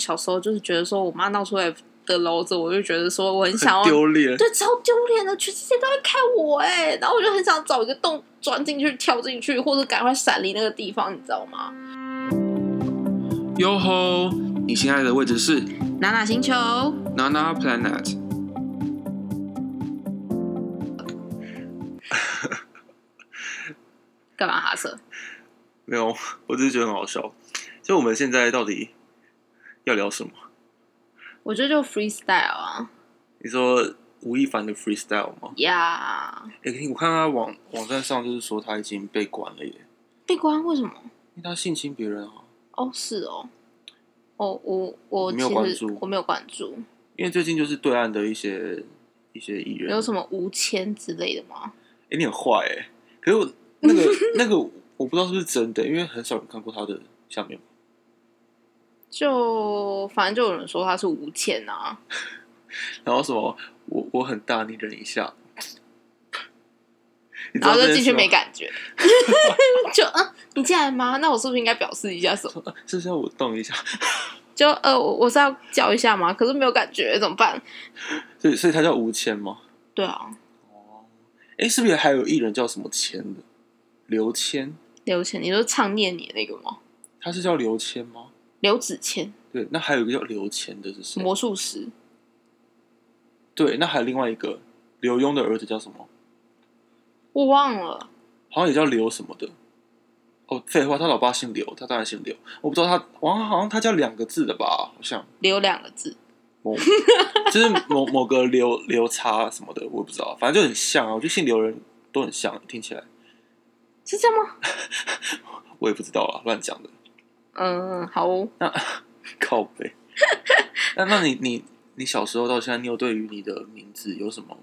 小时候就是觉得说我妈闹出来的篓子，我就觉得说我很想要很丢脸。对，超丢脸的，全世界都在看我哎，然后我就很想找一个洞钻进去、跳进去，或者赶快闪离那个地方，你知道吗？哟吼！你现在的位置是哪哪星球？Nana Planet。干嘛哈瑟？没有，我只是觉得很好笑。就我们现在到底要聊什么？我觉得就 freestyle 啊，你说吴亦凡的 freestyle 吗？呀、哎、我看他网网站上就是说他已经被关了耶，被关为什么？因为他性侵别人啊。哦，是哦，哦，我我你没有关注我没有关注，因为最近就是对岸的一些一些艺人，有什么无签之类的吗？哎、你很坏哎。可是我那个 那个我不知道是不是真的，因为很少人看过他的下面。就反正就有人说他是吴倩啊，然后什么我我很大，你忍一下。然后就进去没感觉，就嗯，你进来吗？那我是不是应该表示一下什么？是不是要我动一下？就呃，我我是要叫一下吗？可是没有感觉，怎么办？所以所以他叫吴谦吗？对啊，哦哎，是不是还有艺人叫什么谦的？刘谦，刘谦，你说唱念你的那个吗？他是叫刘谦吗？刘子谦，对，那还有一个叫刘谦的是谁？魔术师，对，那还有另外一个刘墉的儿子叫什么？我忘了。好像也叫刘什么的。哦，废话，他老爸姓刘，他当然姓刘。我不知道他，好像好像他叫两个字的吧？好像刘两个字，某就是某某个刘刘叉什么的，我也不知道，反正就很像啊。我觉得姓刘的人都很像，听起来是这样吗？我也不知道啊，乱讲的。嗯，好哦、靠背。那那你你你小时候到现在，你有对于你的名字有什么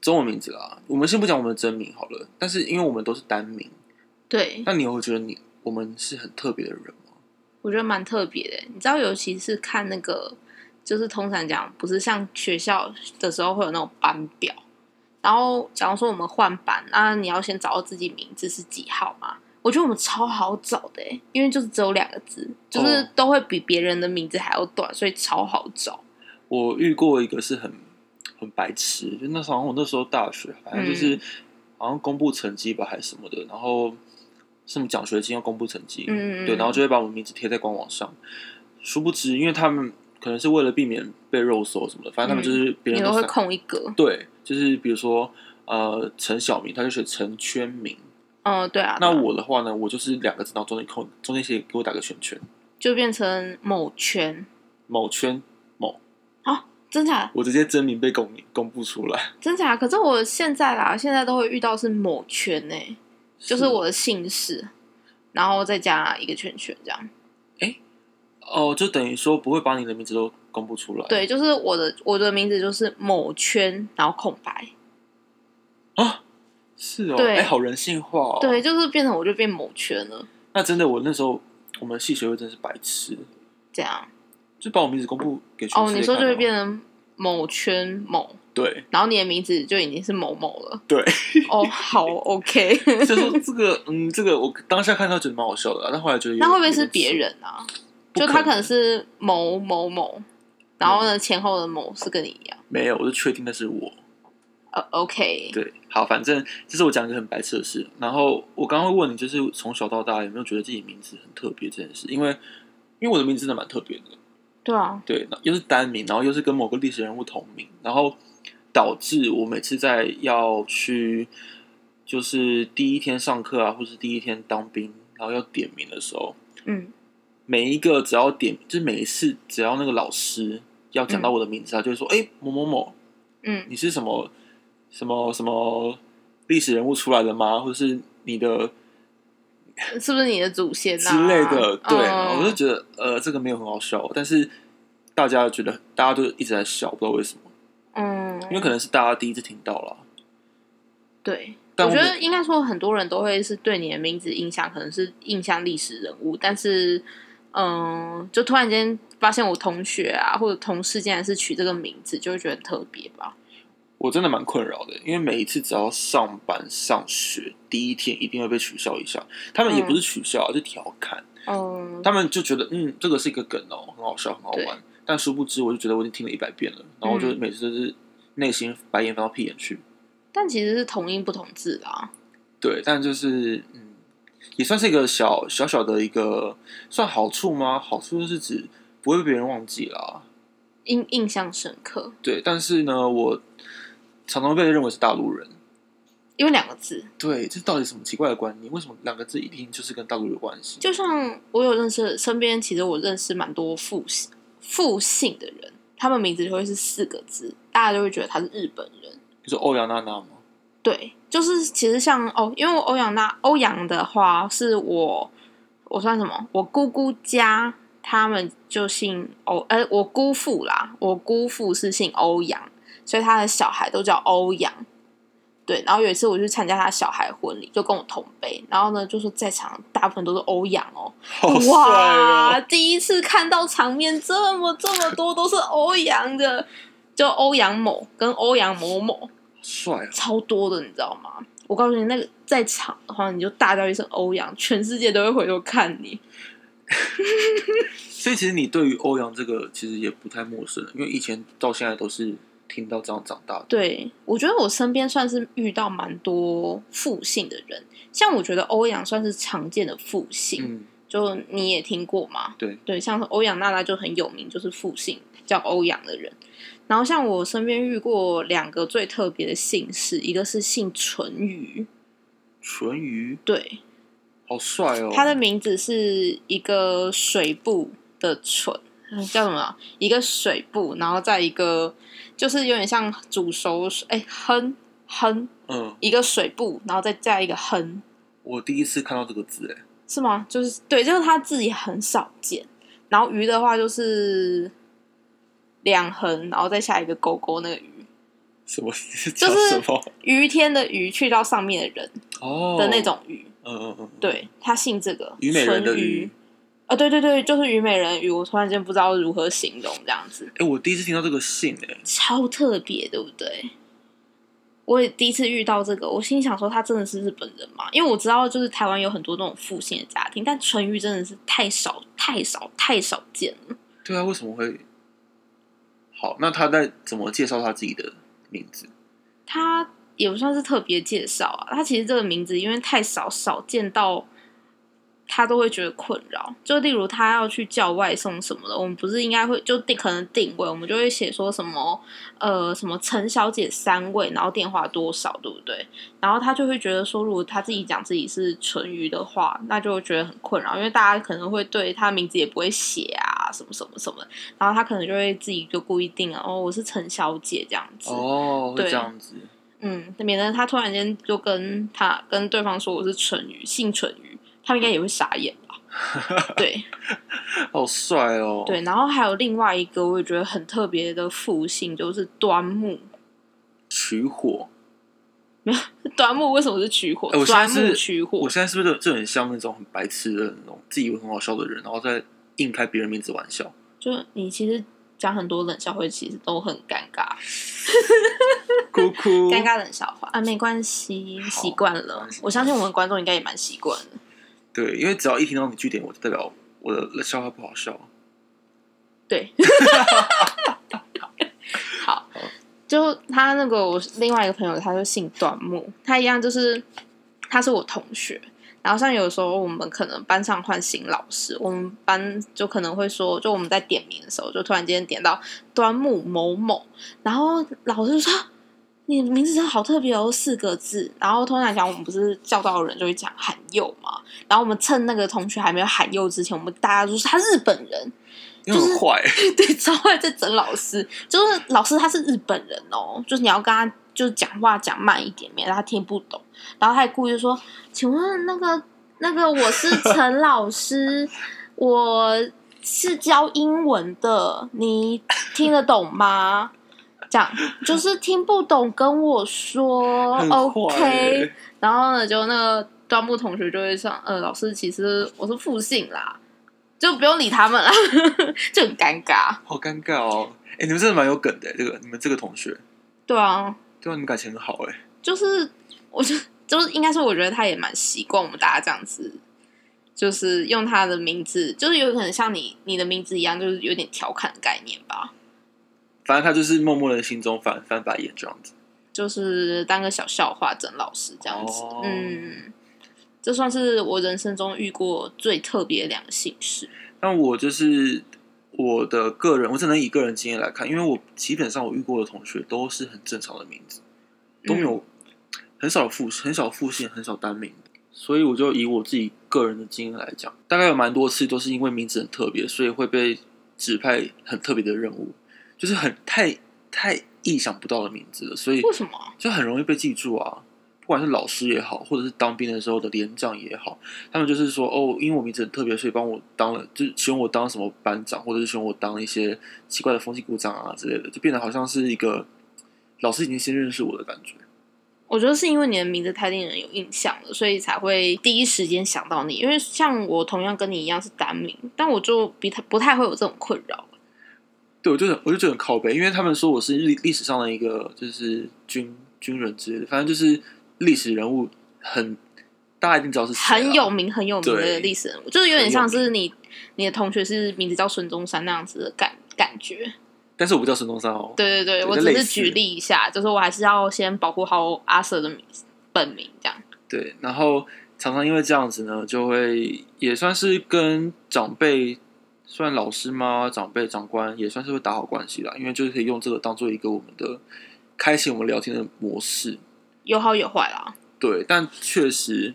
中文名字啦？我们先不讲我们的真名好了，但是因为我们都是单名，对，那你有会觉得你我们是很特别的人吗？我觉得蛮特别的。你知道，尤其是看那个，就是通常讲，不是像学校的时候会有那种班表，然后假如说我们换班，那你要先找到自己名字是几号嘛？我觉得我们超好找的欸，因为就是只有两个字，就是哦都会比别人的名字还要短，所以超好找。我遇过一个是很很白痴，就那时候我那时候大学，反正就是、嗯好像公布成绩吧还是什么的，然后什么奖学金要公布成绩，嗯对，然后就会把我们名字贴在官网上。殊不知，因为他们可能是为了避免被肉搜什么的，反正他们就是别人都会空一格。对，就是比如说呃陈小明，他就写陈圈明。嗯，对啊。那我的话呢，我就是两个字，然后中间空中间写给我打个圈圈，就变成某圈某圈某，啊，真假的？我直接真名被公公布出来，真假的？可是我现在啦，现在都会遇到是某圈呢、就是我的姓氏，然后再加一个圈圈这样。哦，就等于说不会把你的名字都公布出来。对，就是我的我的名字就是某圈，然后空白。啊，是哦，对哎，好人性化哦。对，，就是变成我就变某圈了，那真的，我那时候我们系学会真是白痴，这样。就把我名字公布给全哦，世界你说就会看变成某圈某，对然后你的名字就已经是某某了。对，哦，好，OK。就说这个，嗯，这个我当下看到觉得蛮好笑的啊，但后来觉得有那会不会是别人啊？就他可能是某某某，然后呢前后的某是跟你一样。没有？我就确定那是我。呃，OK，对，好，反正这是我讲一个很白痴的事。然后我刚刚会问你，就是从小到大有没有觉得自己名字很特别这件事？因为因为我的名字真的蛮特别的，对啊，对，又是单名，然后又是跟某个历史人物同名，然后导致我每次在要去就是第一天上课啊，或是第一天当兵，然后要点名的时候，嗯，每一个只要点，就是每一次只要那个老师要讲到我的名字，他就会说：“哎、某某某，嗯，你是什么什么什么历史人物出来的吗？或者是你的是不是你的祖先啊之类的？”对，嗯我就觉得呃，这个没有很好笑，但是大家觉得大家都一直在笑，不知道为什么，嗯，因为可能是大家第一次听到了。对，我我觉得应该说很多人都会是对你的名字印象可能是印象历史人物，但是嗯，就突然间发现我同学啊或者同事竟然是取这个名字，就会觉得很特别吧。我真的蛮困扰的，因为每一次只要上班上学第一天，一定会被取笑一下。他们也不是取笑啊，就调侃。嗯，他们就觉得嗯，这个是一个梗哦，很好笑，很好玩。但殊不知，我就觉得我已经听了一百遍了，然后我就嗯每次都是内心白眼翻到屁眼去。但其实是同音不同字啦。对，但就是嗯，也算是一个小小小的一个算好处吗？好处就是指不会被别人忘记啦。印印象深刻，对，但是呢，我常常被认为是大陆人。因为两个字，对，这到底什么奇怪的观念？为什么两个字一定就是跟大陆有关系？就像我有认识，身边其实我认识蛮多复姓复姓的人，他们名字就会是四个字，大家就会觉得他是日本人。就是欧阳娜娜吗？对，就是其实像哦，因为我欧阳娜欧阳的话是我我算什么？我姑姑家他们就姓欧，呃，我姑父啦，我姑父是姓欧阳，所以他的小孩都叫欧阳。对，然后有一次我去参加他小孩婚礼，就跟我同辈，然后呢就说在场大部分都是欧阳哦，哇！哦！第一次看到场面这么这么多都是欧阳的，就欧阳某跟欧阳某某，帅啊！超多的，你知道吗？我告诉你，那个在场的话，你就大叫一声欧阳，全世界都会回头看你。所以其实你对于欧阳这个其实也不太陌生，因为以前到现在都是听到这样长大的。对，我觉得我身边算是遇到蛮多复姓的人，像我觉得欧阳算是常见的复姓，嗯，就你也听过嘛？对对，像是欧阳娜娜就很有名，就是复姓叫欧阳的人。然后像我身边遇过两个最特别的姓氏，一个是姓淳于，淳于对，好帅哦！他的名字是一个水部的淳，嗯叫什么啊？一个水部，然后再一个就是有点像煮熟水，哎，亨亨，嗯，一个水部，然后再加一个哼，我第一次看到这个字，哎，是吗？就是对，就是他字也很少见。然后鱼的话就是两横，然后再下一个勾勾那个鱼，什么？是就是什么？于天的鱼去到上面的人哦的那，种鱼。嗯嗯嗯，对他姓这个，虞美人的淳啊，对对对，就是虞美人鱼。我突然间不知道如何形容这样子，哎，我第一次听到这个姓，哎，超特别，对不对？我也第一次遇到这个，我心想说他真的是日本人吗？因为我知道就是台湾有很多那种复姓的家庭，但淳于真的是太少太少太少见了。对啊，为什么会？好，那他在怎么介绍他自己的名字？他也不算是特别介绍啊，他其实这个名字因为太少少见到，他都会觉得困扰。就例如他要去叫外送什么的，我们不是应该会就定可能定位，我们就会写说什么呃什么陈小姐三位，然后电话多少，对不对？然后他就会觉得说，如果他自己讲自己是纯鱼的话，那就会觉得很困扰，因为大家可能会对他名字也不会写啊，什么什么什么，然后他可能就会自己就故意定啊哦，我是陈小姐这样子。哦，对这样子，嗯，免得他突然间就跟他跟对方说我是纯鱼，姓纯于，他们应该也会傻眼吧？对好帅哦！对，然后还有另外一个我也觉得很特别的复姓，就是端木。取火，端木为什么是取火？哎我现在端木是取火我，现在是不是就很像那种很白痴的那种自以为很好笑的人，然后再硬开别人名字玩笑？就你其实讲很多冷笑话，其实都很尴尬，哭哭，尴尬冷笑话啊，没关系，好习惯了。我相信我们观众应该也蛮习惯的。对，因为只要一听到你据点，我就代表我的笑话不好笑。对，好，就他那个我另外一个朋友，他就姓段木，他一样就是他是我同学。然后像有时候我们可能班上换新老师，我们班就可能会说，就我们在点名的时候，就突然间点到端木某某，然后老师就说。你的名字真的好特别哦，四个字。然后通常讲，我们不是叫到的人就会讲喊佑嘛。然后我们趁那个同学还没有喊佑之前，我们大家就说他日本人，因为很坏，对，超爱在整老师，就是老师他是日本人哦，就是你要跟他就是讲话讲慢一点，免得他听不懂。然后他还故意就说：“请问那个那个我是陈老师，我是教英文的，你听得懂吗？”这样就是听不懂跟我说，OK。欸然后呢，就那个端木同学就会说：“呃，老师，其实我是复姓啦。”就不用理他们啦，就很尴尬。好尴尬哦。哎，你们真的蛮有梗的，这个你们这个同学，对啊，对啊，你们感情很好哎。就是我就就是应该是，我觉得他也蛮习惯我们大家这样子，就是用他的名字，就是有可能像你你的名字一样，就是有点调侃的概念吧。反正他就是默默的心中翻翻白眼这样子。就是当个小笑话整老师这样子，哦嗯，这算是我人生中遇过最特别两个姓氏。但我就是我的个人，我只能以个人经验来看，因为我基本上我遇过的同学都是很正常的名字，都没有、很少复很少复姓，很少单名的，所以我就以我自己个人的经验来讲，大概有蛮多次都是因为名字很特别，所以会被指派很特别的任务，就是很太太意想不到的名字了，所以为什么啊？就很容易被记住啊。不管是老师也好，或者是当兵的时候的连长也好，他们就是说哦，因为我名字很特别，所以帮我当了，就是希望我当什么班长，或者是选我当一些奇怪的风气股长啊之类的，就变得好像是一个老师已经先认识我的感觉。我觉得是因为你的名字太令人有印象了，所以才会第一时间想到你。因为像我同样跟你一样是单名，但我就比他不太会有这种困扰。对，我就很我就觉得很靠背，因为他们说我是历历史上的一个就是军军人之类的，反正就是历史人物很，大家一定知道是很有名很有名的历史人物，就是有点像是你你的同学是名字叫孙中山那样子的感感觉。但是我不叫孙中山哦。对对对，我只是举例一下，就是我还是要先保护好阿 Sir 的名本名，这样。对，然后常常因为这样子呢，就会也算是跟长辈，算老师吗？长辈、长官也算是会打好关系啦，因为就是可以用这个当做一个我们的开启我们聊天的模式。有好有坏啦。对，但确实，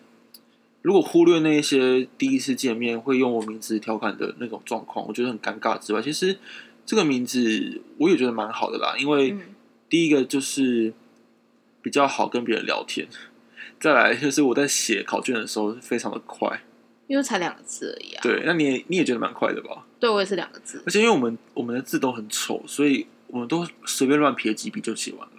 如果忽略那一些第一次见面会用我名字调侃的那种状况，我觉得很尴尬之外，其实这个名字我也觉得蛮好的啦，因为嗯，第一个就是比较好跟别人聊天，再来就是我在写考卷的时候非常的快。因为才两个字而已啊。对，那你也你也觉得蛮快的吧？对我也是两个字。而且因为我们我们的字都很丑，所以我们都随便乱撇几笔就写完了。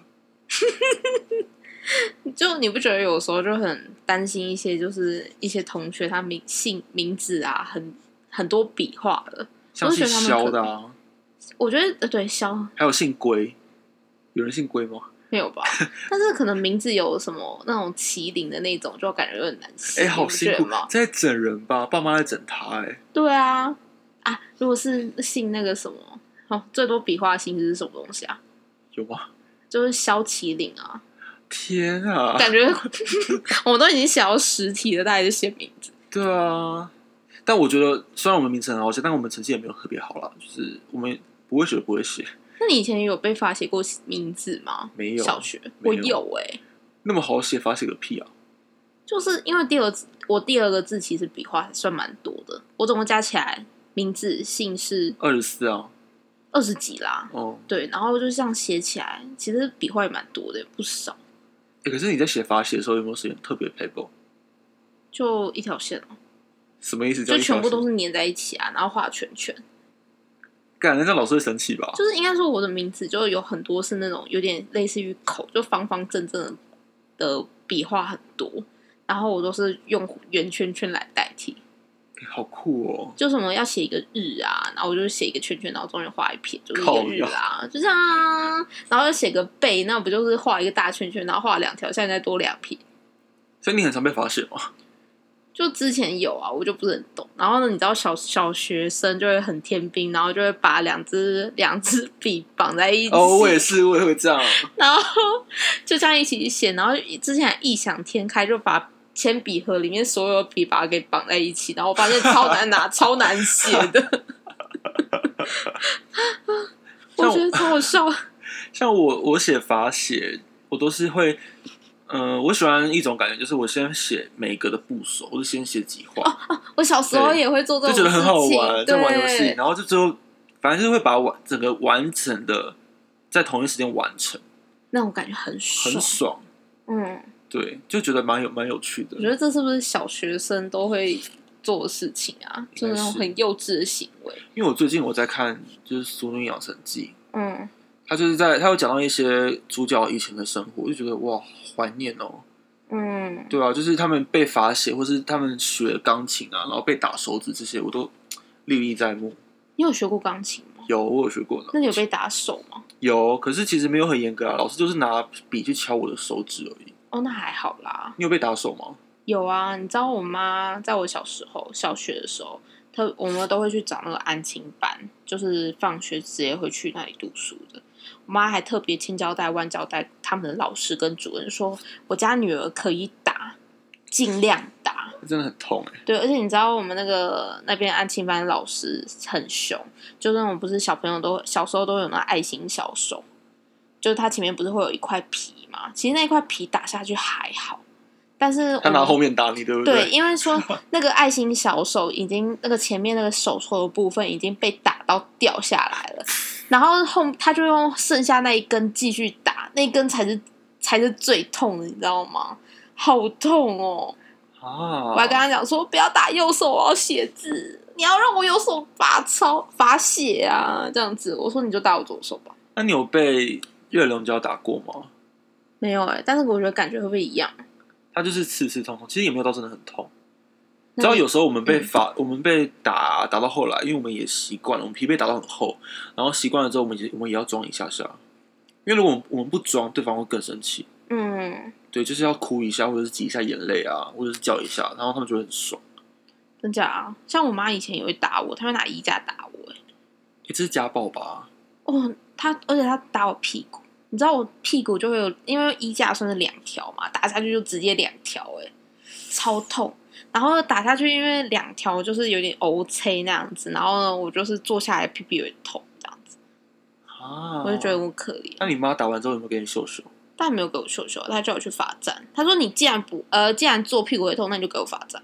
就你不觉得有时候就很担心一些，就是一些同学他名姓名字啊，很很多笔画的。像姓我就觉得他们可肖的啊，我觉得呃，对，肖还有姓龟，有人姓龟吗？没有吧？但是可能名字有什么那种麒麟的那种，就感觉有点难写。哎、好辛苦觉得吗，？在整人吧，爸妈在整他、哎，对啊，啊，如果是姓那个什么，哦，最多笔画的姓氏是什么东西啊？有吗？就是萧麒麟啊，天啊！感觉 我们都已经写到实体了，大家就写名字。对啊，但我觉得虽然我们名字很好写，但我们成绩也没有特别好啦，就是我们不会写不会写，那你以前有被罚写过名字吗？没有小学有我有哎、那么好写，罚写个屁啊！就是因为第二字，我第二个字其实笔画还算蛮多的，我总共加起来名字姓氏二十四啊，二十几啦。哦、对，然后就这样写起来，其实笔画也蛮多的，不少，欸可是你在写罚写的时候有没有实验特别 paper？就一条线哦、什么意思就全部都是是粘在一起啊，然后画圈圈。干？那这老师会生气吧？就是应该说我的名字就有很多是那种有点类似于口，就方方正正的的笔画很多，然后我都是用圆圈圈来代替。欸好酷哦！就什么要写一个日啊，然后我就写一个圈圈，然后中间画一撇，就是一个日啊，就这样啊。然后又写个背，那不就是画一个大圈圈，然后画两条，现在再多两撇。所以你很常被罚写吗？就之前有啊，我就不是很懂。然后呢，你知道小小学生就会很天兵，然后就会把两支两支笔绑在一起，哦，我也是，我也会这样。然后就这样一起写。然后之前还异想天开，就把铅笔盒里面所有笔把它给绑在一起，然后我发现超难拿，超难写的。我觉得超好笑。像我，我写法写，我都是会，呃，我喜欢一种感觉，就是我先写每个的部首，我就先写几画，我小时候也会做这就种事情，觉得很好玩，在玩游戏，然后就最后，反正就是会把完整个完整的在同一时间完成，那种感觉很爽。很爽。嗯，对，就觉得蛮有蛮有趣的我。觉得这是不是小学生都会做的事情啊？就是那种很幼稚的行为。因为我最近我在看就是《俗女养成记》，嗯，他就是在他有讲到一些主角以前的生活，我就觉得哇，怀念哦。嗯，对啊，就是他们被罚写，或是他们学钢琴啊，然后被打手指这些，我都 历历在目。你有学过钢琴吗？有，我有学过的。那你有被打手吗？有，可是其实没有很严格啊，老师就是拿笔去敲我的手指而已。哦，那还好啦。你有被打手吗？有啊，你知道我妈在我小时候小学的时候，她我们都会去找那个安亲班，就是放学直接会去那里读书的。我妈还特别千交代万交代他们的老师跟主任说，我家女儿可以打，尽量打。真的很痛哎、对，而且你知道我们那个那边安亲班老师很凶，就是那种不是小朋友都小时候都有那爱心小手，就是他前面不是会有一块皮嘛？其实那块皮打下去还好，但是他拿后面打你，对不对，对因为说 那个爱心小手已经那个前面那个手抽的部分已经被打到掉下来了，然后后他就用剩下那一根继续打，那一根才是才是最痛的，你知道吗？好痛哦！啊，我还跟他讲说，不要打右手，我要写字，你要让我右手罚抄罚写啊，这样子。我说你就打我左手吧。那你有被月龙胶打过吗？没有哎、但是我觉得感觉会不会一样？它就是刺刺痛痛，其实也没有到真的很痛。那只要有时候我们被嗯罚，我们被打打到后来，因为我们也习惯了，我们皮被打到很厚，然后习惯了之后，我们也我们也要装一下下，因为如果我们我们不装，对方会更生气。嗯，对，就是要哭一下，或者是挤一下眼泪啊，或者是叫一下，然后他们就会很爽。真假啊？像我妈以前也会打我，她会拿衣架打我、欸，诶这是家暴吧？哦，她而且她打我屁股，你知道我屁股就会有，因为衣架算是两条嘛，打下去就直接两条，哎，超痛。然后打下去，因为两条就是有点 O C 那样子，然后呢，我就是坐下来屁屁有点痛这样子，啊，我就觉得我可怜。那你妈打完之后有没有给你秀秀？但没有给我秀秀，她叫我去罚站。她说：“你既然不呃，既然坐屁股会痛，那你就给我罚站。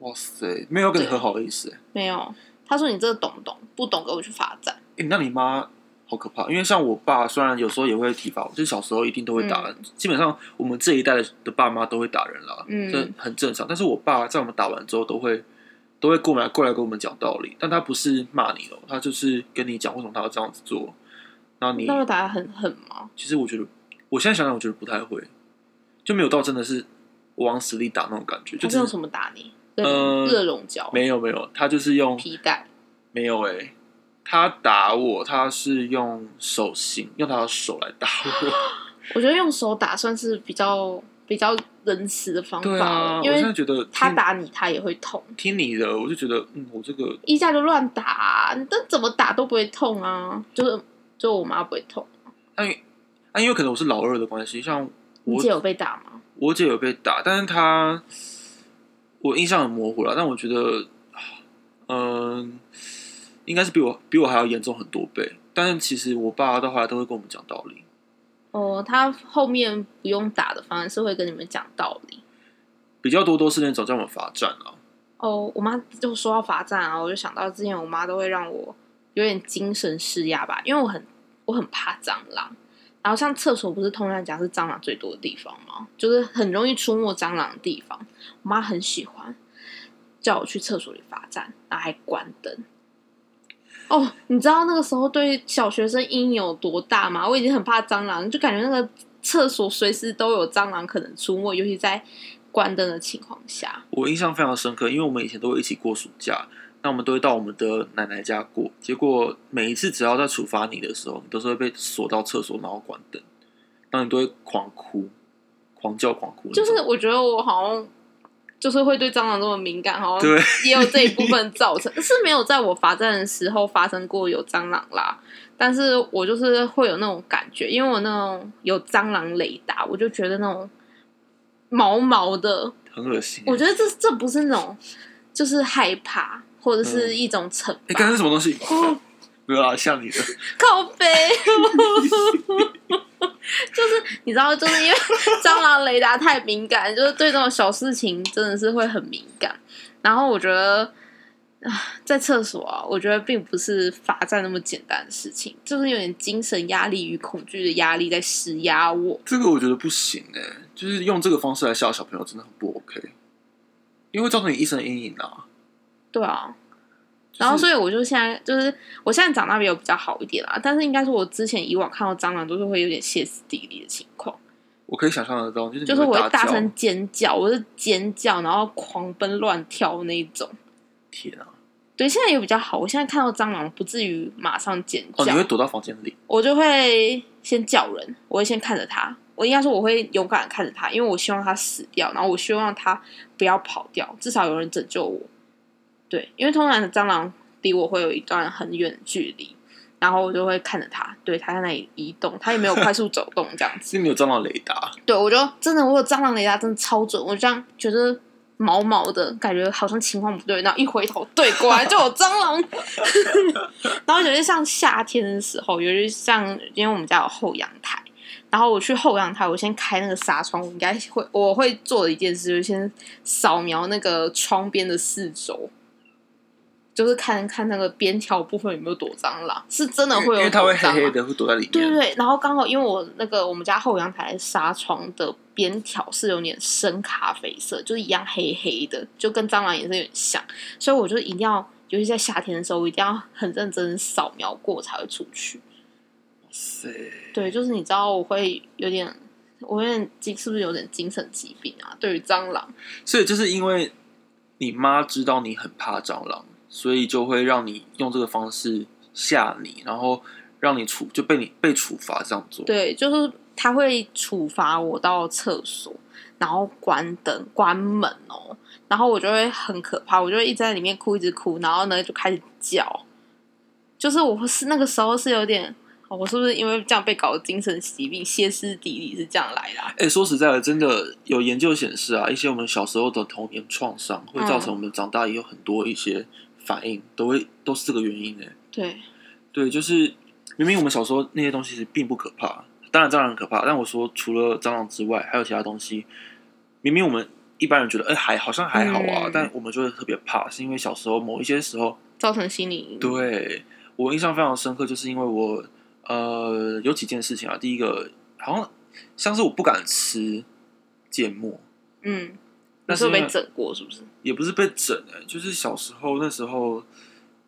哇塞，没有跟你对和好的意思。”没有，他说：“你这个懂不懂？不懂，给我去罚站。诶那你妈好可怕，因为像我爸，虽然有时候也会体罚我，就是小时候一定都会打人。基本上我们这一代的的爸妈都会打人啦，嗯这很正常。但是我爸在我们打完之后，都会都会过来过来跟我们讲道理，但他不是骂你哦，他就是跟你讲为什么他要这样子做。那你那会打的很狠吗？其实我觉得，我现在想想，我觉得不太会，就没有到真的是往死里打那种感觉，就只是他是用什么打你？热呃热熔胶、没有没有，他就是用皮带。没有诶、他打我，他是用手心，用他的手来打我。我觉得用手打算是比较比较仁慈的方法，对啊，我因为现在觉得听他打你，他也会痛。听你的，我就觉得嗯，我这个衣架就乱打、啊，你这怎么打都不会痛啊！就是就我妈不会痛，那因那因为可能我是老二的关系，像我姐有被打吗？我姐有被打，但是她我印象很模糊了，但我觉得嗯、应该是比我比我还要严重很多倍。但是其实我爸到后来都会跟我们讲道理，哦，他后面不用打的，反而是会跟你们讲道理。比较多都是那种叫我们罚站啊。哦，我妈就说到罚站啊，我就想到之前我妈都会让我有点精神施压吧，因为我很我很怕蟑螂。然后像厕所不是通常讲是蟑螂最多的地方吗？就是很容易出没蟑螂的地方。我妈很喜欢叫我去厕所里罚站，然后还关灯。哦，你知道那个时候对小学生阴影有多大吗？我已经很怕蟑螂，就感觉那个厕所随时都有蟑螂可能出没，尤其在关灯的情况下。我印象非常深刻，因为我们以前都会一起过暑假，那我们都会到我们的奶奶家过。结果每一次只要在处罚你的时候，你都是会被锁到厕所，然后关灯，然后你都会狂哭、狂叫、狂哭。就是我觉得我好像就是会对蟑螂这么敏感，好像对 也有这一部分造成，是没有在我罚站的时候发生过有蟑螂啦。但是我就是会有那种感觉，因为我那种有蟑螂雷达，我就觉得那种毛毛的，很恶心。我觉得这这不是那种就是害怕，或者是嗯一种惩罚。才是什么东西？哦 没有啦，像你的。靠背，就是你知道，就是因为蟑螂雷达太敏感，就是对这种小事情真的是会很敏感。然后我觉得啊，在厕所啊，我觉得并不是罚站那么简单的事情，就是有点精神压力与恐惧的压力在施压我。这个我觉得不行哎、就是用这个方式来吓小朋友真的很不 OK，因为造成你一生的阴影啊。对啊，就是然后所以我就现在就是我现在长大比有比较好一点啦，但是应该是我之前以往看到蟑螂都是会有点歇斯底里的情况。我可以想象得到，就是就是我会大声尖叫，我是尖叫，然后狂奔乱跳那一种。天啊！对，现在也比较好，我现在看到蟑螂不至于马上尖叫哦，叫，你会躲到房间里，我就会先叫人，我会先看着它，我应该说我会勇敢的看着它，因为我希望它死掉，然后我希望它不要跑掉，至少有人拯救我。对，因为通常的蟑螂离我会有一段很远的距离，然后我就会看着它，对，它在那里移动，它也没有快速走动这样子。是你有蟑螂雷达，对，我就真的我有蟑螂雷达，真的超准，我这样觉得毛毛的感觉好像情况不对，然后一回头，对，果然就有蟑螂。然后有些像夏天的时候，有些像因为我们家有后阳台，然后我去后阳台，我先开那个纱窗，我应该会我会做的一件事，就是先扫描那个窗边的四周。就是看看那个边条部分有没有躲蟑螂，是真的会有，因为它会黑黑的，会躲在里面。对对对，然后刚好因为我那个我们家后阳台纱窗的边条是有点深咖啡色，就是一样黑黑的，就跟蟑螂颜色有点像，所以我就一定要，尤其在夏天的时候，我一定要很认真扫描过才会出去。对，就是你知道我会有点，我有点精，是不是有点精神疾病啊？对于蟑螂，所以就是因为你妈知道你很怕蟑螂。所以就会让你用这个方式吓你，然后让你处就被你被处罚这样做。对，就是他会处罚我到厕所，然后关灯、关门哦，然后我就会很可怕，我就一直在里面哭，一直哭，然后呢就开始叫，就是我是那个时候是有点。我是不是因为这样被搞精神疾病、歇斯底里是这样来的？哎，说实在的，真的有研究显示啊，一些我们小时候的童年创伤会造成我们长大也有很多一些反应，都会都是这个原因呢。对，对，就是明明我们小时候那些东西是并不可怕，当然蟑螂很可怕，但我说除了蟑螂之外，还有其他东西，明明我们一般人觉得哎还好像还好啊，但我们就会特别怕，是因为小时候某一些时候造成心理阴影。对我印象非常深刻，就是因为我。呃，有几件事情啊。第一个，好像像是我不敢吃芥末，嗯，那时候被整过是不是？也不是被整哎，就是小时候那时候，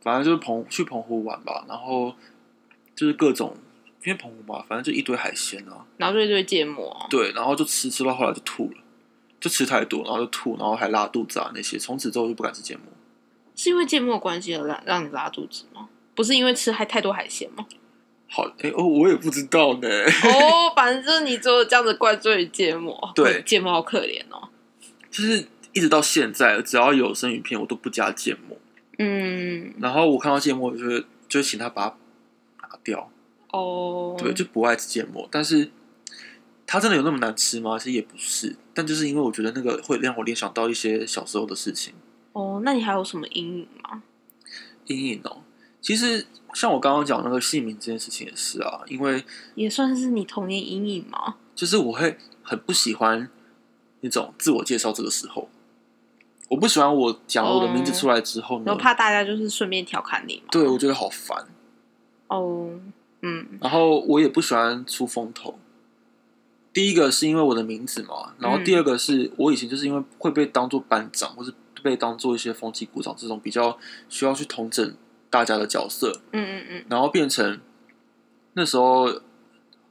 反正就是澎去澎湖玩吧，然后就是各种因为澎湖嘛，反正就一堆海鲜啊，然后就一堆芥末，对，然后就吃吃到后来就吐了，就吃太多，然后就吐，然后还拉肚子啊那些，从此之后就不敢吃芥末。是因为芥末关系而让让你拉肚子吗？不是因为吃还太多海鲜吗？好，哎哦，我也不知道呢。哦，反正就是你做这样子怪罪芥末，对，芥末好可怜哦。就是一直到现在，只要有生鱼片，我都不加芥末。嗯，然后我看到芥末，我就会就请他把它拿掉。哦，对，就不爱吃芥末。但是它真的有那么难吃吗？其实也不是。但就是因为我觉得那个会让我联想到一些小时候的事情。哦，那你还有什么阴影吗？阴影哦，其实。像我刚刚讲那个姓名这件事情也是啊，因为也算是你童年阴影吗？就是我会很不喜欢那种自我介绍这个时候，我不喜欢我讲了我的名字出来之后，然后怕大家就是顺便调侃你嘛。对，我觉得好烦。哦，嗯。然后我也不喜欢出风头。第一个是因为我的名字嘛，然后第二个是我以前就是因为会被当做班长，或是被当做一些风气鼓掌这种比较需要去统整。大家的角色，嗯嗯嗯，然后变成那时候，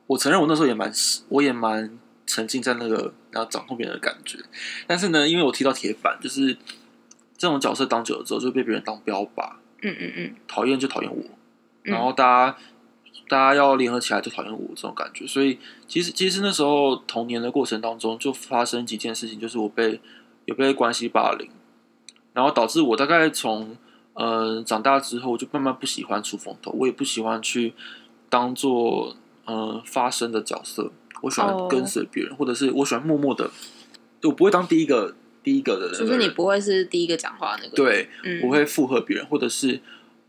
我承认我那时候也蛮，我也蛮沉浸在那个然后掌控别人的感觉。但是呢，因为我提到铁板，就是这种角色当久了之后，就被别人当标靶，嗯嗯嗯，讨厌就讨厌我，然后大家大家要联合起来就讨厌我这种感觉。所以其实其实那时候童年的过程当中，就发生几件事情，就是我被有被关系霸凌，然后导致我大概从。呃，长大之后就慢慢不喜欢出风头，我也不喜欢去当做呃发声的角色。我喜欢跟随别人，或者是我喜欢默默的，我不会当第一个第一个的人。就是你不会是第一个讲话那个。对，我会附和别人，或者是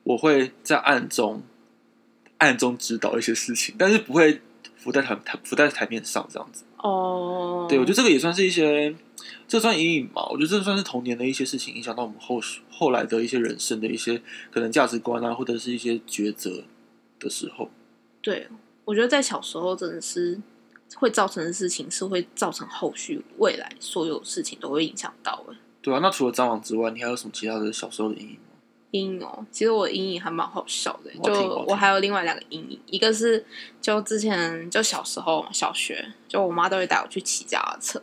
我会在暗中暗中指导一些事情，但是不会浮在台台浮在台面上这样子。哦，对，我觉得这个也算是一些。这算阴影吧？我觉得这算是童年的一些事情，影响到我们后后来的一些人生的一些可能价值观啊，或者是一些抉择的时候。对，我觉得在小时候真的是会造成的事情，是会造成后续未来所有事情都会影响到的。对啊，那除了蟑螂之外，你还有什么其他的小时候的阴影吗？阴影哦，其实我阴影还蛮好笑的。就我还有另外两个阴影，一个是就之前就小时候小学，就我妈都会带我去骑脚踏车。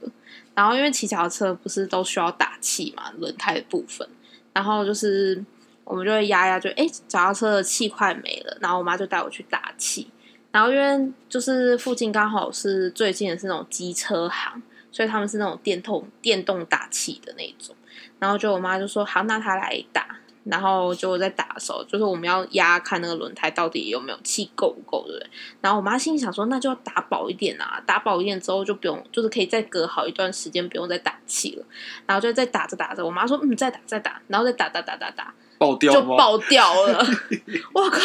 然后因为骑脚踏车不是都需要打气嘛，轮胎的部分。然后就是我们就会压压，就哎，脚踏车的气快没了。然后我妈就带我去打气。然后因为就是附近刚好是最近的是那种机车行，所以他们是那种电动电动打气的那种。然后就我妈就说好，那她来打。然后就我在打的时候，就是我们要压看那个轮胎到底有没有气够不够，对不对？然后我妈心里想说，那就要打饱一点啊，打饱一点之后就不用，就是可以再隔好一段时间不用再打气了。然后就再打着打着，我妈说嗯，再打再打，然后再打打打打打，爆掉吗？就爆掉了。我靠！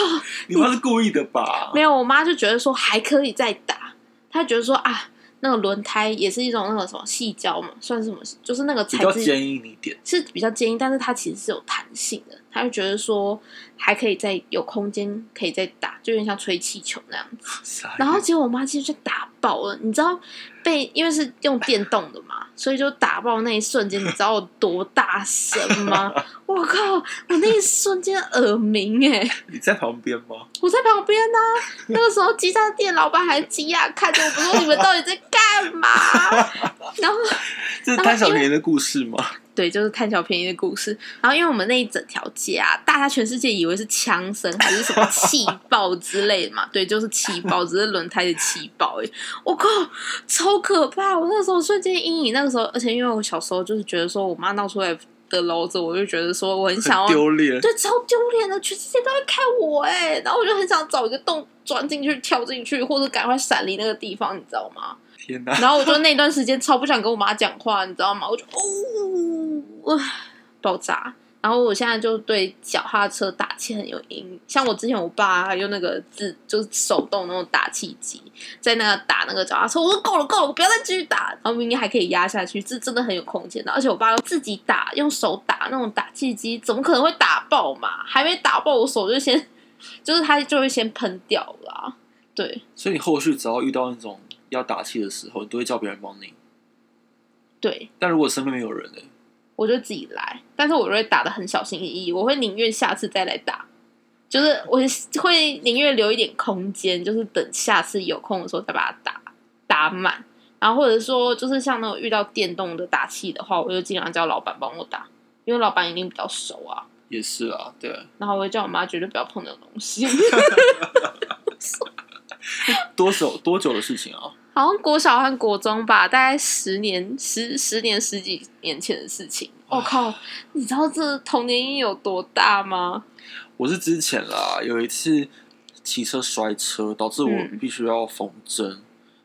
你妈是故意的吧？没有，我妈就觉得说还可以再打，她觉得说啊，那个轮胎也是一种那个什么细胶嘛，算是什么，就是那个材质比较坚硬一点。是比较坚硬，但是它其实是有弹性的。她就觉得说还可以再有空间可以再打，就有点像吹气球那样子。然后结果我妈其实就打爆了，你知道被因为是用电动的嘛，所以就打爆那一瞬间，你知道有多大声吗？我靠！我那一瞬间耳鸣哎、你在旁边吗？我在旁边呢、那个时候鸡蛋店老板还惊讶看着我们说：“你们到底在干嘛？” 然后这是贪小便宜的故事吗？对，就是贪小便宜的故事。然后因为我们那一整条街啊，大家全世界以为是枪声还是什么气爆之类的嘛，对，就是气爆，只是轮胎的气爆而已。我靠，超可怕！我那时候瞬间阴影，那个时候，而且因为我小时候就是觉得说我妈闹出来的篓子，我就觉得说我很想要丢脸。对，超丢脸的，全世界都在看我哎，然后我就很想找一个洞钻进去、跳进去，或者赶快闪离那个地方，你知道吗？天哪！然后我就那段时间超不想跟我妈讲话，你知道吗？我就哦，唉爆炸。然后我现在就对脚踏车打气很有阴影，像我之前我爸还用那个自就是手动那种打气机，在那个打那个脚踏车，我说够了够了，我不要再继续打。然后明明还可以压下去，这真的很有空间的。而且我爸又自己打，用手打那种打气机，怎么可能会打爆嘛？还没打爆，我手就先 就是它就会先喷掉了啊、对所以你后续只要遇到那种要打气的时候，你都会叫别人帮你。对，但如果身边没有人呢？我就自己来，但是我就会打的很小心翼翼，我会宁愿下次再来打，就是我会宁愿留一点空间，就是等下次有空的时候再把它打打满，然后或者说就是像那种遇到电动的打气的话，我就尽量叫老板帮我打，因为老板一定比较熟啊，也是啊，对。然后我会叫我妈绝对不要碰那种东西，多久多久的事情啊？好像国小和国中吧，大概十年十十年十几年前的事情，我、靠，你知道这童年阴影有多大吗？我是之前啦，有一次骑车摔车，导致我嗯。必须要缝针，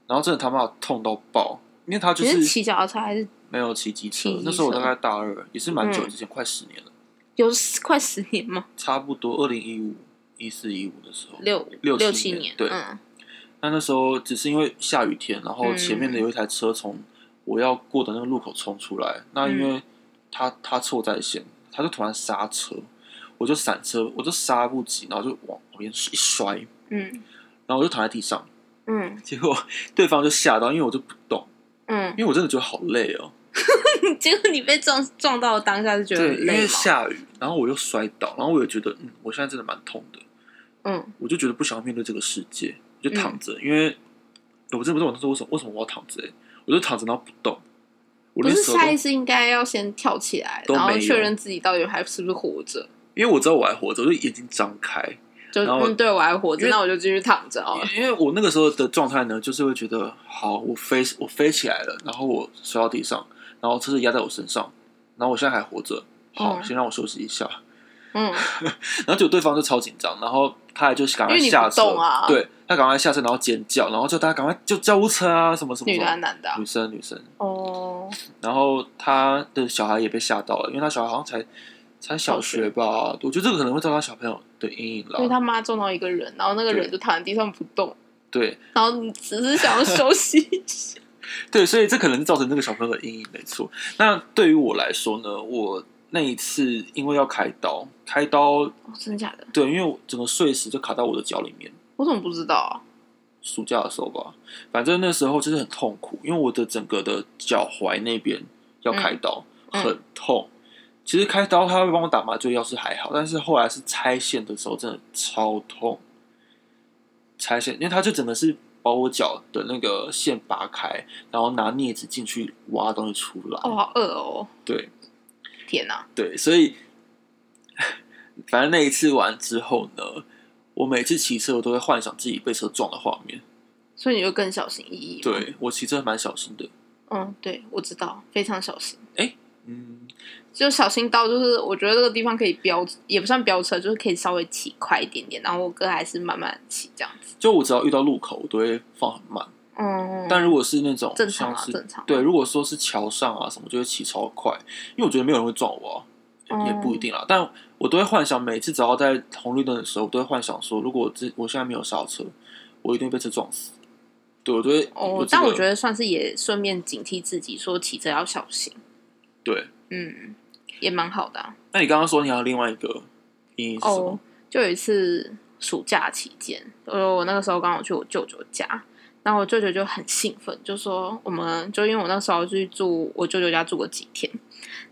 然后真的他妈痛到爆，因为他就是是骑脚踏车还是没有骑机车那时候我大概大二，也是蛮久嗯之前，快十年了，有快十年吗？差不多二零一五、一四、一五的时候。六六六七年对。嗯那那时候只是因为下雨天，然后前面的嗯有一台车从我要过的那个路口冲出来，那因为他他错在先，他就突然刹车，我就闪车，我就刹不及，然后就往旁边一摔，嗯然后我就躺在地上，嗯结果对方就吓到，因为我就不动，嗯，因为我真的觉得好累哦。结果你被撞撞到的当下就觉得对，因为？下雨，然后我又摔倒，然后我也觉得，嗯，我现在真的蛮痛的，嗯我就觉得不想要面对这个世界，我就躺着，因为我真的不知道我那时候为什么为什么我要躺着、欸，我就躺着然后不动，我不是下意识应该要先跳起来，然后确认自己到底还是不是活着。因为我知道我还活着，我就眼睛张开，就对我还活着，那我就继续躺着好了。因为我那个时候的状态呢，就是会觉得，好，我飞我飞起来了，然后我摔到地上，然后车子压在我身上，然后我现在还活着，好，嗯先让我休息一下。嗯，然后结果对方就超紧张，然后他也就是赶快下车，对他赶快下车，然后尖叫，然后叫大家赶快就救护车啊，什么什么女的男的啊？女生女生，哦，然后他的小孩也被吓到了，因为他小孩好像才才小学吧，我觉得这个可能会造成他小朋友的阴影了因为。他妈撞到一个人，然后那个人就躺在地上不动，对然后你只是想要休息一下。对，所以这可能造成那个小朋友的阴影，没错。那对于我来说呢，我那一次因为要开刀，开刀哦，真的假的？对，因为我整个碎石就卡到我的脚里面。我怎么不知道啊？暑假的时候吧，反正那时候就是很痛苦，因为我的整个的脚踝那边要开刀，嗯很痛。其实开刀他会帮我打麻醉药是还好，但是后来是拆线的时候真的超痛。拆线，因为他就整个是把我脚的那个线拔开，然后拿镊子进去挖东西出来。哦，好饿哦！对天哪，对，所以反正那一次完之后呢，我每次骑车，我都会幻想自己被车撞的画面。所以你就更小心翼翼。，对我骑车蛮小心的。嗯，对，我知道，非常小心。哎嗯，就小心到，就是我觉得这个地方可以飙，也不算飙车，就是可以稍微骑快一点点。然后我哥还是慢慢骑这样子。就我只要遇到路口，我都会放很慢。嗯，但如果是那种正常是正常。对，如果说是桥上啊什么，就会骑超快，因为我觉得没有人会撞我、啊，哦也不一定啦。但我都会幻想，每次只要在红绿灯的时候，我都会幻想说，如果我这我现在没有刹车，我一定被车撞死。对，我都会。哦，这个但我觉得算是也顺便警惕自己，说骑车要小心。对。嗯，也蛮好的、啊。那你刚刚说你还有另外一个阴影是什么？哦，就有一次暑假期间，呃，我那个时候刚好去我舅舅家，然后我舅舅就很兴奋，就说我们就因为我那时候去住我舅舅家住过几天，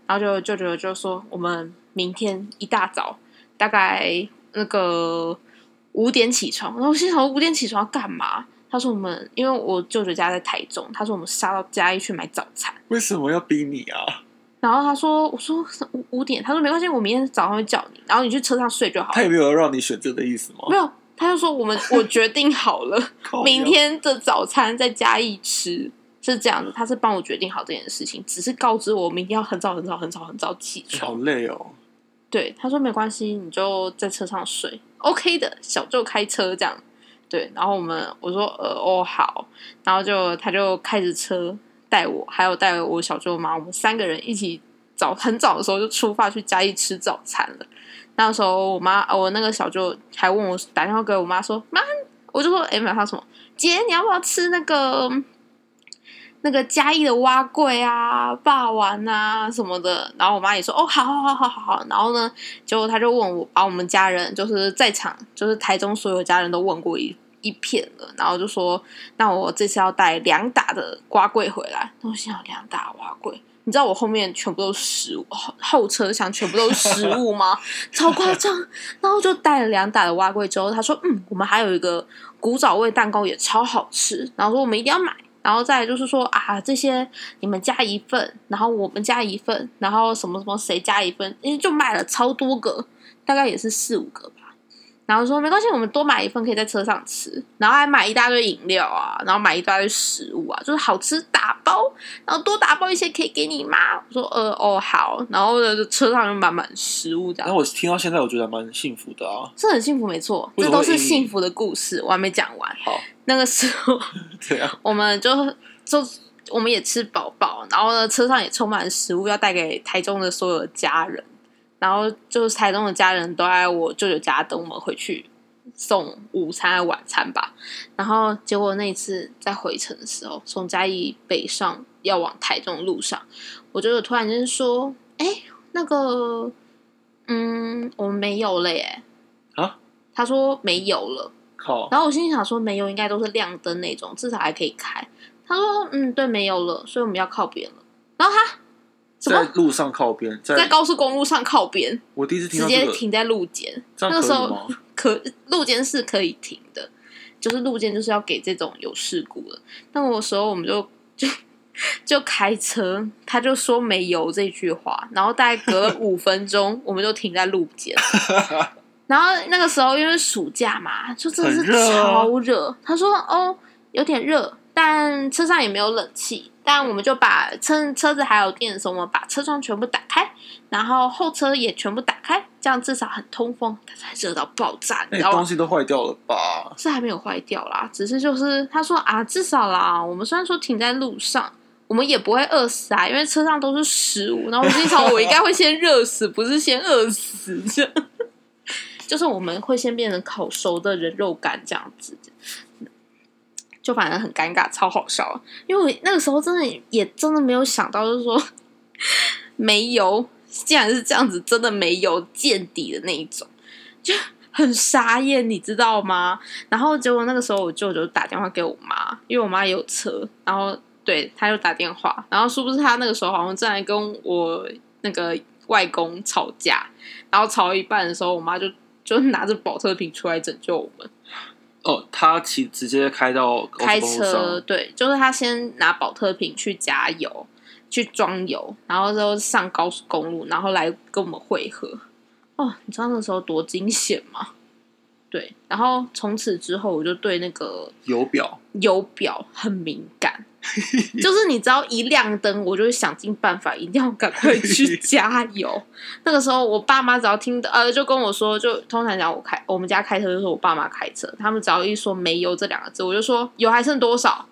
然后就舅舅就说我们明天一大早大概那个五点起床，然后我心想五点起床要干嘛？他说我们因为我舅舅家在台中，他说我们杀到嘉义去买早餐。为什么要逼你啊？然后他说：“我说五五点。”他说：“没关系，我明天早上会叫你，然后你去车上睡就好。他也没有让你选择的意思吗？没有，他就说我们我决定好了，明天的早餐在嘉义吃，是这样子。他是帮我决定好这件事情，只是告知我明天要很早很早很早很早起床好。累哦。对，他说没关系，你就在车上睡，OK 的，小舅开车这样。对，然后我们我说呃哦好，然后就他就开着车带我，还有带我小舅妈，我们三个人一起早很早的时候就出发去嘉义吃早餐了。那时候我妈我那个小舅还问我打电话给我妈说妈，我就说哎，没有他说什么姐你要不要吃那个那个嘉义的蛙桂啊、霸王啊什么的？然后我妈也说哦好好好好好好，然后呢，结果他就问我把我们家人就是在场就是台中所有家人都问过一一片了，然后就说那我这次要带两打的瓜桂回来，那我心想两打蛙桂。你知道我后面全部都是食物，后车厢全部都是食物吗？超夸张！然后就带了两打的蛙桂之后，他说：“嗯，我们还有一个古早味蛋糕也超好吃。”然后说我们一定要买。然后再就是说啊，这些你们加一份，然后我们加一份，然后什么什么谁加一份，因为就买了超多个，大概也是四五个吧。然后说没关系，我们多买一份可以在车上吃，然后还买一大堆饮料啊，然后买一大堆食物啊，就是好吃打包，然后多打包一些可以给你妈。我说呃哦好，然后呢就车上就满满食物这样，那我听到现在，我觉得蛮幸福的啊。是很幸福没错，这都是幸福的故事，我还没讲完。好，那个时候 对啊我们就就我们也吃饱饱，然后呢车上也充满食物要带给台中的所有的家人，然后就是台中的家人都在我舅舅家等我们回去送午餐还晚餐吧。然后结果那一次在回程的时候，从嘉义北上要往台中的路上，我舅舅突然间说：“哎、那个，嗯，我们没有了耶。”啊？他说没有了。靠，然后我心里想说，没有应该都是亮灯那种，至少还可以开。他说，嗯，对，没有了，所以我们要靠边了。然后他在路上靠边，在在高速公路上靠边，我第一次听直接停在路肩。那个时候可路肩是可以停的，就是路肩就是要给这种有事故的。那我时候我们就就 就开车，他就说没油这句话，然后大概隔了五分钟，我们就停在路肩。然后那个时候因为暑假嘛，就真的是超热。他说哦，有点热，但车上也没有冷气。但我们就把车车子还有电的时候，我们把车窗全部打开，然后后车也全部打开，这样至少很通风。它才热到爆炸，你知道吗那东？西都坏掉了吧？是还没有坏掉啦，只是就是他说啊，至少啦，我们虽然说停在路上，我们也不会饿死啊，因为车上都是食物。然后我心想，我应该会先热死，不是先饿死，这样。就是我们会先变成烤熟的人肉干这样子，就反正很尴尬，超好笑。因为我那个时候真的也真的没有想到，就是说没油，竟然是这样子，真的没有见底的那一种，就很傻眼，你知道吗？然后结果那个时候我舅舅打电话给我妈，因为我妈也有车，然后对他就打电话，然后殊不知他那个时候好像正在跟我那个外公吵架，然后吵到一半的时候，我妈就就拿着保特瓶出来拯救我们。哦，他骑直接开到开车，对，就是他先拿保特瓶去加油，去装油，然后之后上高速公路，然后来跟我们会合。哦，你知道那时候多惊险吗？对，然后从此之后我就对那个油表油表很敏感，就是你只要一亮灯，我就会想尽办法，一定要赶快去加油。那个时候，我爸妈只要听到，呃，就跟我说，就通常讲我开我们家开车，就是我爸妈开车，他们只要一说没油这两个字，我就说油还剩多少。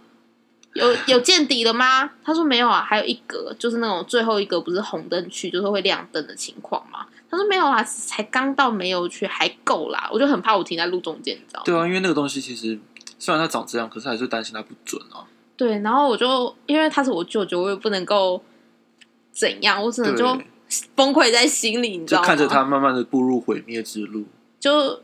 有 有见底了吗？他说没有啊，还有一格，就是那种最后一格不是红灯区，就是会亮灯的情况嘛。他说没有啊，才刚到没有区，还够啦。我就很怕我停在路中间，你知道吗？对啊，因为那个东西其实虽然它长这样，可是还是担心它不准啊。对，然后我就因为他是我舅舅，我也不能够怎样，我只能就崩溃在心里，你知道吗？就看着他慢慢的步入毁灭之路。就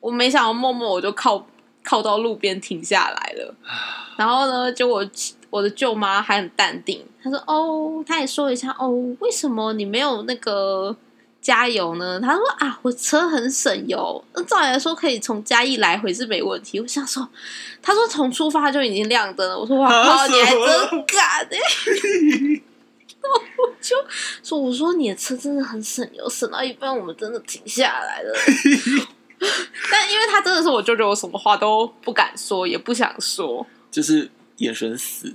我没想到默默我就靠靠到路边停下来了，然后呢，就我我的舅妈还很淡定，她说：“哦，她也说了一下，哦，为什么你没有那个加油呢？”他说：“啊，我车很省油，那照理来说可以从嘉义来回是没问题。”我想说，他说从出发就已经亮灯了，我说：“哇靠，啊你还真敢哎、我就说：“我说你的车真的很省油，省到一半我们真的停下来了。”但因为他真的是我舅舅，我什么话都不敢说，也不想说，就是眼神死，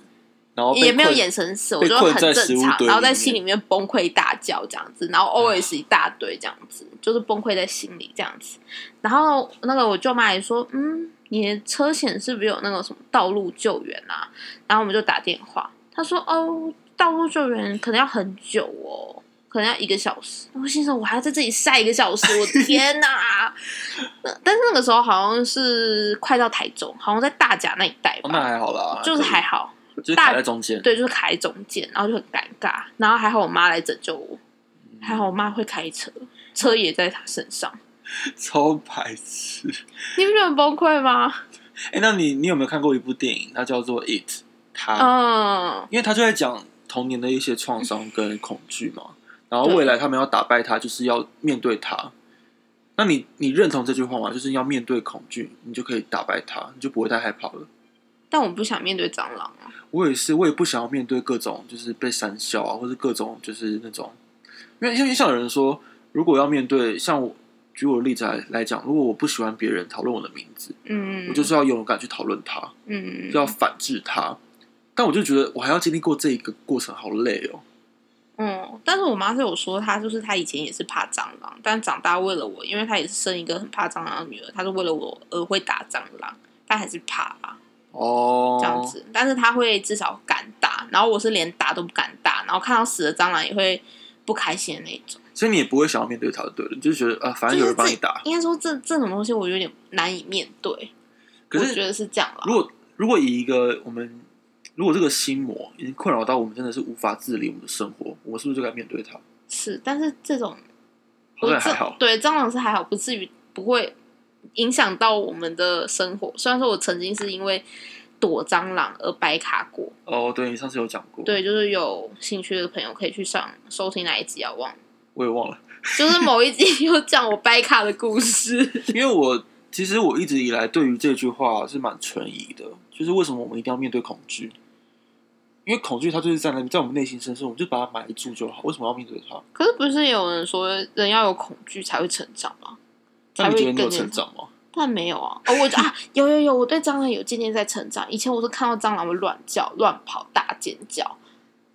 然后也没有眼神死，我觉得很正常，然后在心里面崩溃大叫这样子，然后 always 一大堆这样子，就是崩溃在心里这样子。然后那个我舅妈也说，嗯，你的车险是不是有那个什么道路救援啊？然后我们就打电话，他说，哦，道路救援可能要很久哦。可能要一个小时，我心想我还要在这里晒一个小时，我天哪！那 但是那个时候好像是快到台中，好像在大甲那一带吧，哦那还好啦，就是还，好，就是卡在中间。对，就是卡在中间，然后就很尴尬，然后还好我妈来拯救我，还好我妈会开车，车也在她身上，超白痴。你不觉得很崩溃吗？哎、那你你有没有看过一部电影？它叫做《It》，它、嗯，因为它就在讲童年的一些创伤跟恐惧嘛。然后未来他们要打败它，就是要面对它。那你你认同这句话吗？就是要面对恐惧，你就可以打败它，你就不会太害怕了。但我不想面对蟑螂啊。我也是，我也不想要面对各种就是被删笑啊，或者各种就是那种，因为因为像有人说，如果要面对，像我举我的例子来来讲，如果我不喜欢别人讨论我的名字，嗯，我就是要勇敢去讨论他，嗯，就要反制他。但我就觉得我还要经历过这一个过程，好累哦。嗯，但是我妈是有说，她就是她以前也是怕蟑螂，但长大为了我，因为她也是生一个很怕蟑螂的女儿，她是为了我而会打蟑螂，但还是怕啊，哦，这样子。但是他会至少敢打，然后我是连打都不敢打，然后看到死的蟑螂也会不开心的那种。所以你也不会想要面对他，对了，你就觉得啊，反正有人帮你打。应该说这这种东西我有点难以面对，可是我觉得是这样啦。如果如果以一个我们，如果这个心魔已经困扰到我们，真的是无法自理我们的生活，我们是不是就该面对它？是，但是这种好像还好。对蟑螂是还好，不至于不会影响到我们的生活。虽然说我曾经是因为躲蟑螂而白卡过，哦，对你上次有讲过，对，就是有兴趣的朋友可以去上收听哪一集啊？忘了，我也忘了，就是某一集有讲我白卡的故事。因为我其实我一直以来对于这句话是蛮存疑的，就是为什么我们一定要面对恐惧？因为恐惧它就是在那在我们内心深处，我们就把它埋住就好。为什么要面对它？可是不是有人说人要有恐惧才会成长吗？才会更成长吗？但没有啊，哦，我啊，有有有，我对蟑螂有渐渐在成长。以前我是看到蟑螂会乱叫、乱跑、大尖叫、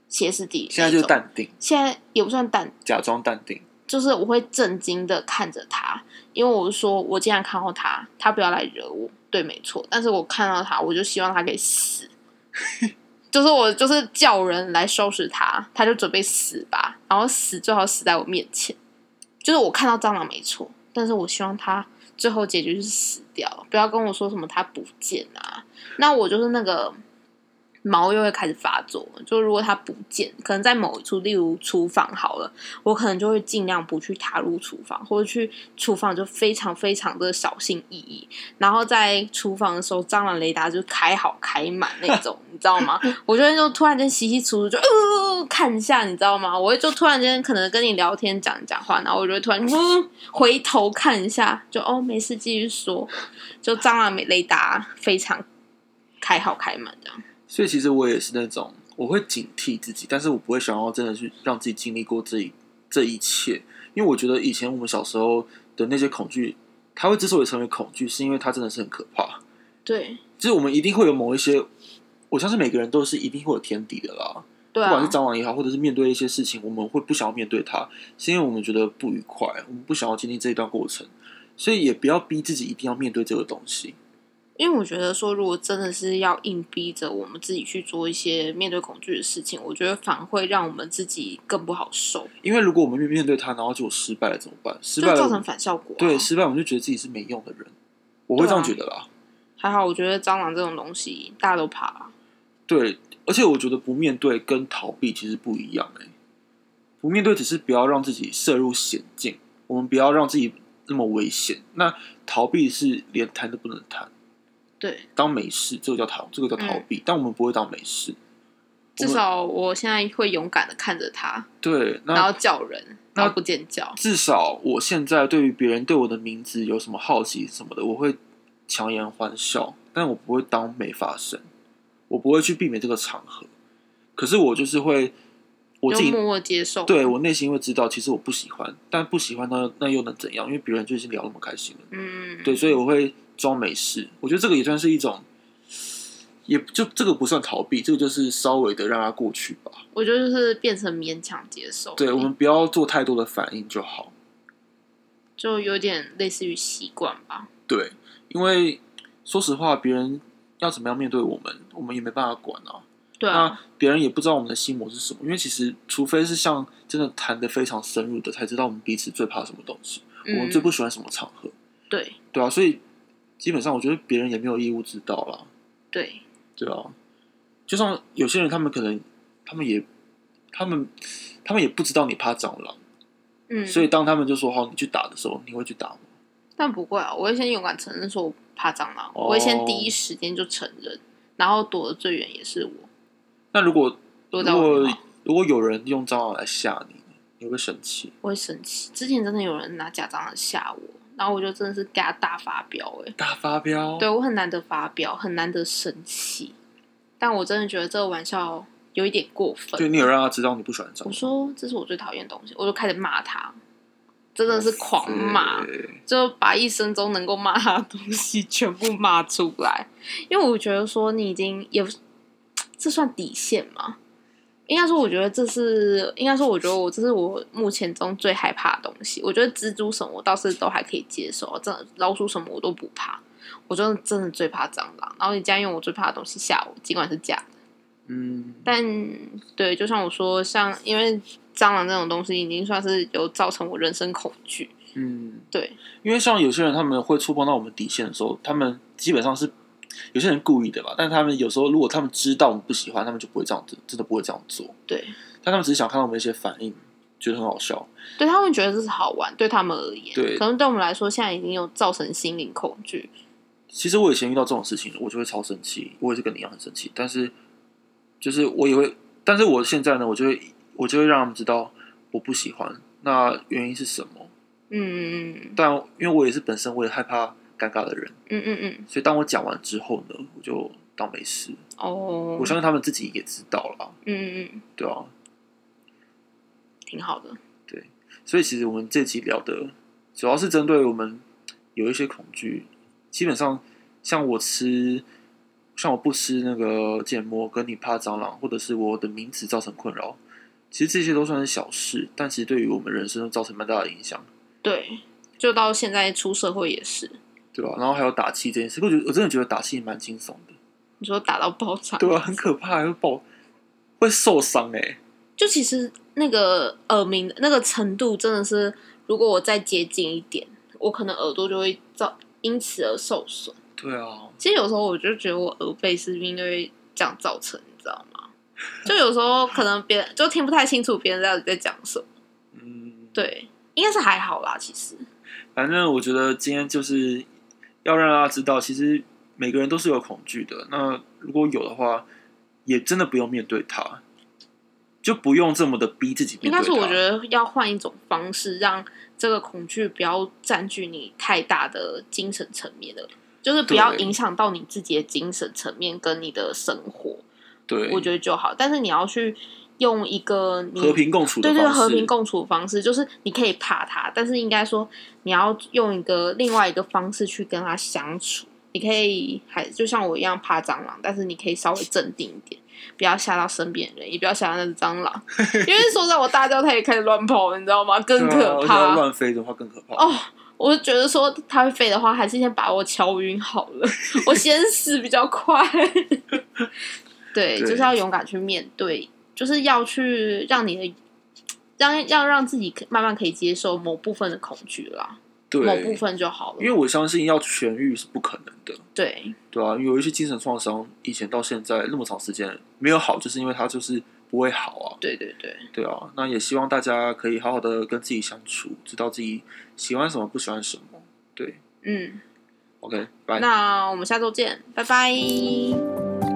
歇斯底里，现在就淡定，现在也不算淡，假装淡定。就是我会震惊的看着他，因为我说我既然看到他，他不要来惹我，对，没错。但是我看到他，我就希望他可以死，就是我就是叫人来收拾他，他就准备死吧，然后死最好死在我面前。就是我看到蟑螂没错，但是我希望他最后结局是死掉，不要跟我说什么他不见啊，那我就是那个。毛又会开始发作，就如果它不见，可能在某一处，例如厨房好了，我可能就会尽量不去踏入厨房，或者去厨房就非常非常的小心翼翼。然后在厨房的时候，蟑螂雷达就开好开满那种，你知道吗？我就会就突然间洗洗簌簌，就呃看一下，你知道吗？我就突然间可能跟你聊天讲讲话，然后我就突然嗯回头看一下，就哦没事继续说，就蟑螂雷达非常开好开满这样。所以其实我也是那种，我会警惕自己，但是我不会想要真的去让自己经历过这一这一切，因为我觉得以前我们小时候的那些恐惧，它会之所以成为恐惧，是因为它真的是很可怕。对就是我们一定会有某一些，我相信每个人都是一定会有天敌的啦。对不管是啊，蟑螂也好，或者是面对一些事情，我们会不想要面对它，是因为我们觉得不愉快，我们不想要经历这一段过程，所以也不要逼自己一定要面对这个东西。因为我觉得说，如果真的是要硬逼着我们自己去做一些面对恐惧的事情，我觉得反而会让我们自己更不好受，因为如果我们面面对它，然后结果失败了怎么办？失败，就造成反效果、啊。对，失败我们就觉得自己是没用的人，我会这样觉得啦。还好，我觉得蟑螂这种东西大家都怕啊、对，而且我觉得不面对跟逃避其实不一样哎、不面对只是不要让自己涉入险境，我们不要让自己那么危险。那逃避是连谈都不能谈，对，当没事，这个叫逃，这个叫逃避，但我们不会当没事。至少我现在会勇敢的看着他，对，然后叫人，然后不尖叫。至少我现在对于别人对我的名字有什么好奇什么的，我会强颜欢笑，但我不会当没发生，我不会去避免这个场合。可是我就是会，我自己默默接受。对我内心会知道，其实我不喜欢，但不喜欢那那又能怎样？因为别人就已经聊那么开心了，嗯，对，所以我会装没事。我觉得这个也算是一种，也就这个不算逃避，这个就是稍微的让它过去吧。我觉得就是变成勉强接受。对，我们不要做太多的反应就好。就有点类似于习惯吧。对，因为说实话，别人要怎么样面对我们，我们也没办法管啊。对啊，那别人也不知道我们的心魔是什么，因为其实除非是像真的谈的非常深入的，才知道我们彼此最怕什么东西，我们最嗯，不喜欢什么场合。对对啊，所以基本上我觉得别人也没有义务知道啦。对，对啊，就像有些人，他们可能他们也他们他们也不知道你怕蟑螂，嗯，所以当他们就说好你去打的时候，你会去打吗？但不会啊，我会先勇敢承认说我怕蟑螂，哦我会先第一时间就承认，然后躲得最远也是我。那如果如果如果有人用蟑螂来吓你，你会生气？我会生气。之前真的有人拿假蟑螂吓我，然后我就真的是给他大发飙、欸，大发飙？对我很难得发飙，很难得生气，但我真的觉得这个玩笑有一点过分。就你有让他知道你不喜欢蟑我螂，说这是我最讨厌的东西，我就开始骂他，真的是狂骂，就把一生中能够骂他的东西 全部骂出来。因为我觉得说你已经也不 这算底线吗？应该说，我觉得这是应该说，我觉得我这是我目前中最害怕的东西。我觉得蜘蛛什么我倒是都还可以接受，真的老鼠什么我都不怕。我真的真的最怕蟑螂，然后你竟然用我最怕的东西吓我，尽管是假的。嗯，但对，就像我说，像因为蟑螂这种东西已经算是有造成我人生恐惧。嗯，对，因为像有些人他们会触碰到我们底线的时候，他们基本上是有些人故意的吧，但他们有时候如果他们知道我们不喜欢，他们就不会这样子，真的不会这样做。对，但他们只是想看到我们一些反应，觉得很好笑。对他们觉得这是好玩，对他们而言，对可能对我们来说，现在已经有造成心灵恐惧。其实我以前遇到这种事情，我就会超生气，我也是跟你一样很生气。但是，就是我也会，但是我现在呢，我就会，我就会让他们知道我不喜欢，那原因是什么。嗯嗯但因为我也是本身我也害怕尴尬的人，嗯嗯嗯，所以当我讲完之后呢，我就当没事。哦，我相信他们自己也知道了，嗯嗯嗯，对啊。挺好的。对。所以其实我们这集聊的主要是针对我们有一些恐惧，基本上像我吃，像我不吃那个芥末，跟你怕蟑螂，或者是我的名字造成困扰，其实这些都算是小事，但其实对于我们人生都造成蛮大的影响，对，就到现在出社会也是，对吧、然后还有打气这件事，我觉得我真的觉得打气蛮惊悚的，你说打到爆炸，对啊，很可怕，会爆，会受伤哎、就其实那个耳鸣那个程度真的是，如果我再接近一点，我可能耳朵就会造因此而受损。对啊，其实有时候我就觉得我耳背是因为这样造成，你知道吗？就有时候可能别人就听不太清楚别人到底在讲什么。嗯，对，应该是还好啦，其实。反正我觉得今天就是要让大家知道，其实每个人都是有恐惧的。那如果有的话，也真的不用面对它，就不用这么的逼自己面对它。应该是我觉得要换一种方式，让这个恐惧不要占据你太大的精神层面的，就是不要影响到你自己的精神层面跟你的生活。对，我觉得就好。但是你要去用一个你和平共处的对对，和平共处的方式，就是你可以怕他，但是应该说你要用一个另外一个方式去跟他相处。你可以还就像我一样怕蟑螂，但是你可以稍微镇定一点，不要吓到身边人，也不要吓到那只蟑螂，因为说实在我大叫它也开始乱跑，你知道吗？更可怕。要乱飞的话更可怕。哦，我就觉得说它会飞的话，还是先把我敲晕好了，我先死比较快。对，对就是要勇敢去面对，就是要去让你的让要让自己可慢慢可以接受某部分的恐惧啦，对，某部分就好了。因为我相信要痊愈是不可能的，对对啊，因为有一些精神创伤，以前到现在那么长时间没有好，就是因为它就是不会好啊。对对对，对啊，那也希望大家可以好好的跟自己相处，知道自己喜欢什么，不喜欢什么。对嗯，，OK，拜。那我们下周见，拜拜。